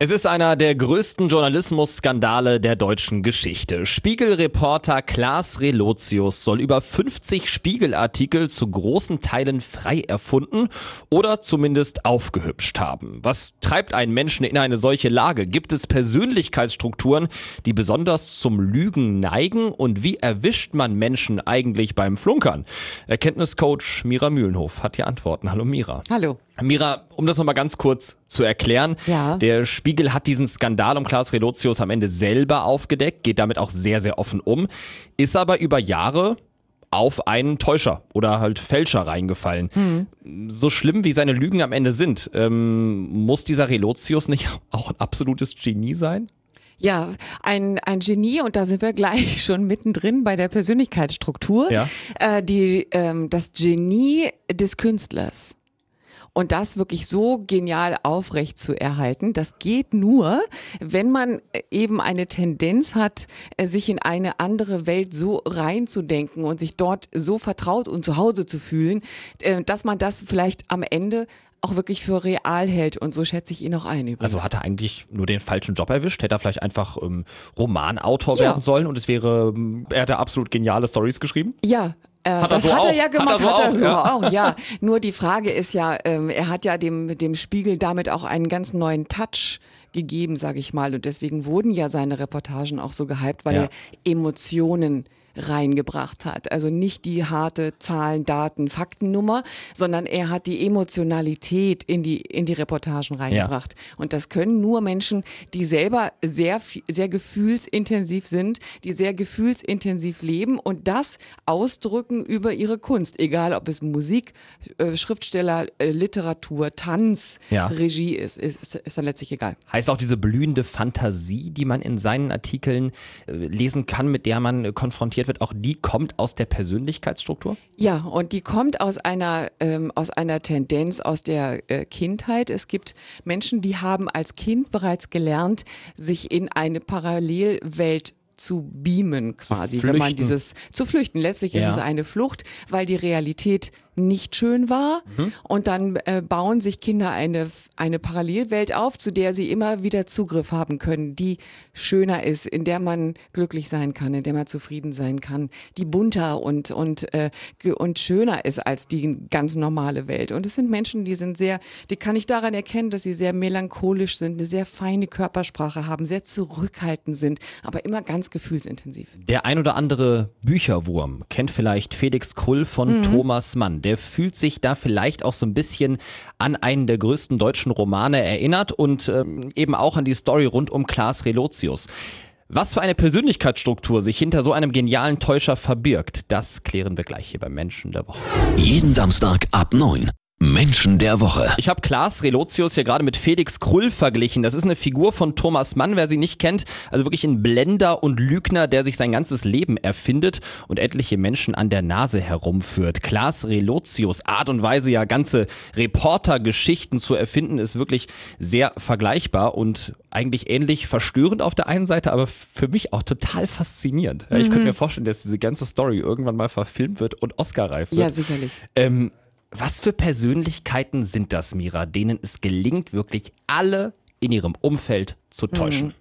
Es ist einer der größten Journalismusskandale der deutschen Geschichte. Spiegelreporter Klaas Relotius soll über 50 Spiegelartikel zu großen Teilen frei erfunden oder zumindest aufgehübscht haben. Was treibt einen Menschen in eine solche Lage? Gibt es Persönlichkeitsstrukturen, die besonders zum Lügen neigen? Und wie erwischt man Menschen eigentlich beim Flunkern? Erkenntniscoach Mira Mühlenhof hat hier Antworten. Hallo Mira. Hallo. Mira, um das nochmal ganz kurz zu erklären. Ja. Der Spiegel hat diesen Skandal um Klaas Relotius am Ende selber aufgedeckt, geht damit auch sehr, sehr offen um, ist aber über Jahre auf einen Täuscher oder halt Fälscher reingefallen. Hm. So schlimm wie seine Lügen am Ende sind, ähm, muss dieser Relotius nicht auch ein absolutes Genie sein? Ja, ein, ein Genie und da sind wir gleich schon mittendrin bei der Persönlichkeitsstruktur. Ja. Äh, die, ähm, das Genie des Künstlers. Und das wirklich so genial aufrecht zu erhalten, das geht nur, wenn man eben eine Tendenz hat, äh, sich in eine andere Welt so reinzudenken und sich dort so vertraut und zu Hause zu fühlen, äh, dass man das vielleicht am Ende auch wirklich für real hält. Und so schätze ich ihn auch ein übrigens. Also hat er eigentlich nur den falschen Job erwischt? Hätte er vielleicht einfach ähm, Romanautor Ja. werden sollen und es wäre, ähm, er hätte absolut geniale Stories geschrieben? Ja. Äh, Hat er das so hat auch. er ja gemacht, Hat er hat so er so, auch, ja. auch, ja. Nur die Frage ist ja, ähm, er hat ja dem, dem Spiegel damit auch einen ganz neuen Touch gegeben, sage ich mal. Und deswegen wurden ja seine Reportagen auch so gehypt, weil Ja. er Emotionen reingebracht hat. Also nicht die harte Zahlen, Daten, Faktennummer, sondern er hat die Emotionalität in die, in die Reportagen reingebracht. Und das können nur Menschen, die selber sehr, sehr gefühlsintensiv sind, die sehr gefühlsintensiv leben und das ausdrücken über ihre Kunst. Egal, ob es Musik, äh, Schriftsteller, äh, Literatur, Tanz, Ja. Regie ist, ist, ist, dann letztlich egal. Heißt auch diese blühende Fantasie, die man in seinen Artikeln äh, lesen kann, mit der man äh, konfrontiert wird, auch die kommt aus der Persönlichkeitsstruktur? Ja, und die kommt aus einer, ähm, aus einer Tendenz aus der äh, Kindheit. Es gibt Menschen, die haben als Kind bereits gelernt, sich in eine Parallelwelt zu beamen quasi, wenn man dieses zu flüchten. Letztlich ist Ja. es eine Flucht, weil die Realität nicht schön war Mhm. und dann äh, bauen sich Kinder eine eine Parallelwelt auf, zu der sie immer wieder Zugriff haben können, die schöner ist, in der man glücklich sein kann, in der man zufrieden sein kann, die bunter und und äh, und schöner ist als die ganz normale Welt. Und es sind Menschen, die sind sehr, die kann ich daran erkennen, dass sie sehr melancholisch sind, eine sehr feine Körpersprache haben, sehr zurückhaltend sind, aber immer ganz gefühlsintensiv. Der ein oder andere Bücherwurm kennt vielleicht Felix Krull Mhm. von Thomas Mann. Der fühlt sich da vielleicht auch so ein bisschen an einen der größten deutschen Romane erinnert und ähm, eben auch an die Story rund um Klaas Relotius. Was für eine Persönlichkeitsstruktur sich hinter so einem genialen Täuscher verbirgt, das klären wir gleich hier beim Menschen der Woche. Jeden Samstag ab 9. Menschen der Woche. Ich habe Klaas Relotius hier gerade mit Felix Krull verglichen. Das ist eine Figur von Thomas Mann, wer sie nicht kennt. Also wirklich ein Blender und Lügner, der sich sein ganzes Leben erfindet und etliche Menschen an der Nase herumführt. Klaas Relotius Art und Weise, ja ganze Reportergeschichten zu erfinden, ist wirklich sehr vergleichbar und eigentlich ähnlich verstörend auf der einen Seite, aber für mich auch total faszinierend. Ja, ich könnte mir vorstellen, dass diese ganze Story irgendwann mal verfilmt wird und Oscar-reif wird. Ja, sicherlich. Ähm, was für Persönlichkeiten sind das, Mira, denen es gelingt, wirklich alle in ihrem Umfeld zu täuschen?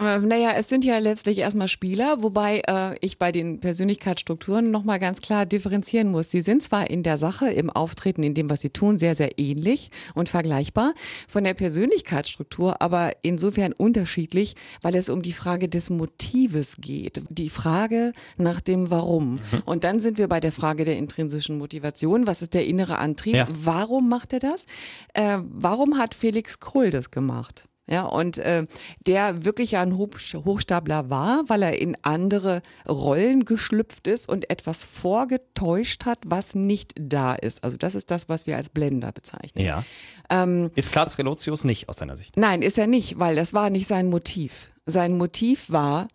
Äh, naja, es sind ja letztlich erstmal Spieler, wobei äh, ich bei den Persönlichkeitsstrukturen nochmal ganz klar differenzieren muss. Sie sind zwar in der Sache, im Auftreten, in dem, was sie tun, sehr, sehr ähnlich und vergleichbar von der Persönlichkeitsstruktur, aber insofern unterschiedlich, weil es um die Frage des Motives geht. Die Frage nach dem Warum. Und dann sind wir bei der Frage der intrinsischen Motivation. Was ist der innere Antrieb? Ja. Warum macht er das? Äh, warum hat Felix Krull das gemacht? Ja, und äh, der wirklich ja ein Hoch Hochstapler war, weil er in andere Rollen geschlüpft ist und etwas vorgetäuscht hat, was nicht da ist. Also das ist das, was wir als Blender bezeichnen. Ja. Ähm, Ist Klaas Relotius nicht aus deiner Sicht? Nein, ist er nicht, weil das war nicht sein Motiv. Sein Motiv war,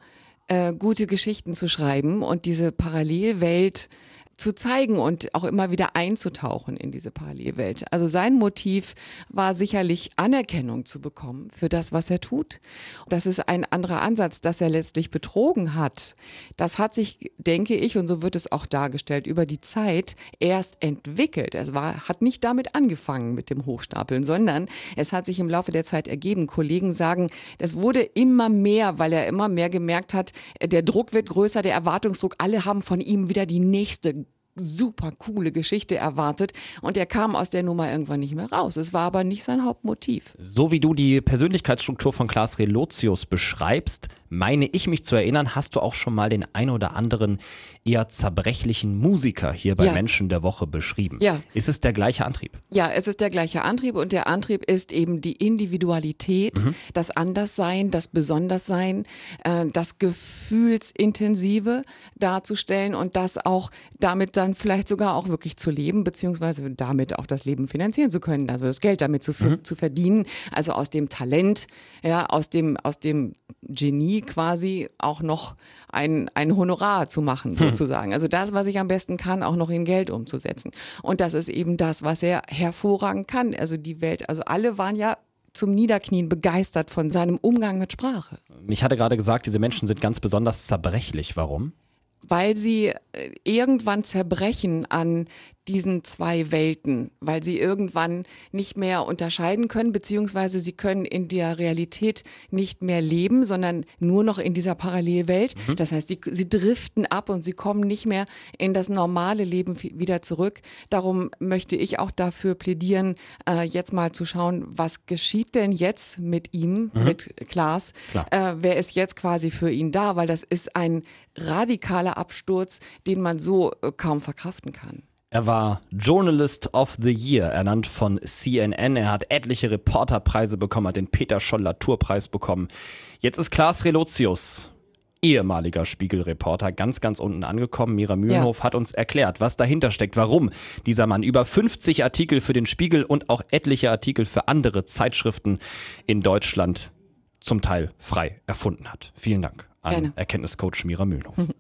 äh, gute Geschichten zu schreiben und diese Parallelwelt zu zeigen und auch immer wieder einzutauchen in diese Parallelwelt. Also sein Motiv war sicherlich Anerkennung zu bekommen für das, was er tut. Das ist ein anderer Ansatz, dass er letztlich betrogen hat. Das hat sich, denke ich, und so wird es auch dargestellt, über die Zeit erst entwickelt. Es war, hat nicht damit angefangen mit dem Hochstapeln, sondern es hat sich im Laufe der Zeit ergeben. Kollegen sagen, es wurde immer mehr, weil er immer mehr gemerkt hat, der Druck wird größer, der Erwartungsdruck. Alle haben von ihm wieder die nächste super coole Geschichte erwartet und er kam aus der Nummer irgendwann nicht mehr raus. Es war aber nicht sein Hauptmotiv. So wie du die Persönlichkeitsstruktur von Klaas Relotius beschreibst, meine ich mich zu erinnern, hast du auch schon mal den ein oder anderen eher zerbrechlichen Musiker hier bei Ja. Menschen der Woche beschrieben. Ja. Ist es der gleiche Antrieb? Ja, es ist der gleiche Antrieb und der Antrieb ist eben die Individualität, das Anderssein, das Besonderssein, äh, das Gefühlsintensive darzustellen und das auch damit dann vielleicht sogar auch wirklich zu leben, beziehungsweise damit auch das Leben finanzieren zu können, also das Geld damit zu, ver- zu verdienen, also aus dem Talent, ja, aus dem, aus dem Genie quasi auch noch ein, ein Honorar zu machen, sozusagen. Also das, was ich am besten kann, auch noch in Geld umzusetzen. Und das ist eben das, was er hervorragend kann. Also die Welt, also alle waren ja zum Niederknien begeistert von seinem Umgang mit Sprache. Ich hatte gerade gesagt, diese Menschen sind ganz besonders zerbrechlich. Warum? Weil sie äh, irgendwann zerbrechen an diesen zwei Welten, weil sie irgendwann nicht mehr unterscheiden können, beziehungsweise sie können in der Realität nicht mehr leben, sondern nur noch in dieser Parallelwelt. Das heißt, sie, sie driften ab und sie kommen nicht mehr in das normale Leben wieder zurück. Darum möchte ich auch dafür plädieren, äh, jetzt mal zu schauen, was geschieht denn jetzt mit ihm, mit Klaas? Äh, wer ist jetzt quasi für ihn da, weil das ist ein radikaler Absturz, den man so äh, kaum verkraften kann. Er war Journalist of the Year, ernannt von CNN. Er hat etliche Reporterpreise bekommen, hat den Peter Scholl-Latour-Preis bekommen. Jetzt ist Klaas Relotius, ehemaliger Spiegelreporter, ganz, ganz unten angekommen. Mira Mühlenhof hat uns erklärt, was dahinter steckt, warum dieser Mann über 50 Artikel für den Spiegel und auch etliche Artikel für andere Zeitschriften in Deutschland zum Teil frei erfunden hat. Vielen Dank an Gerne. Erkenntniscoach Mira Mühlenhof.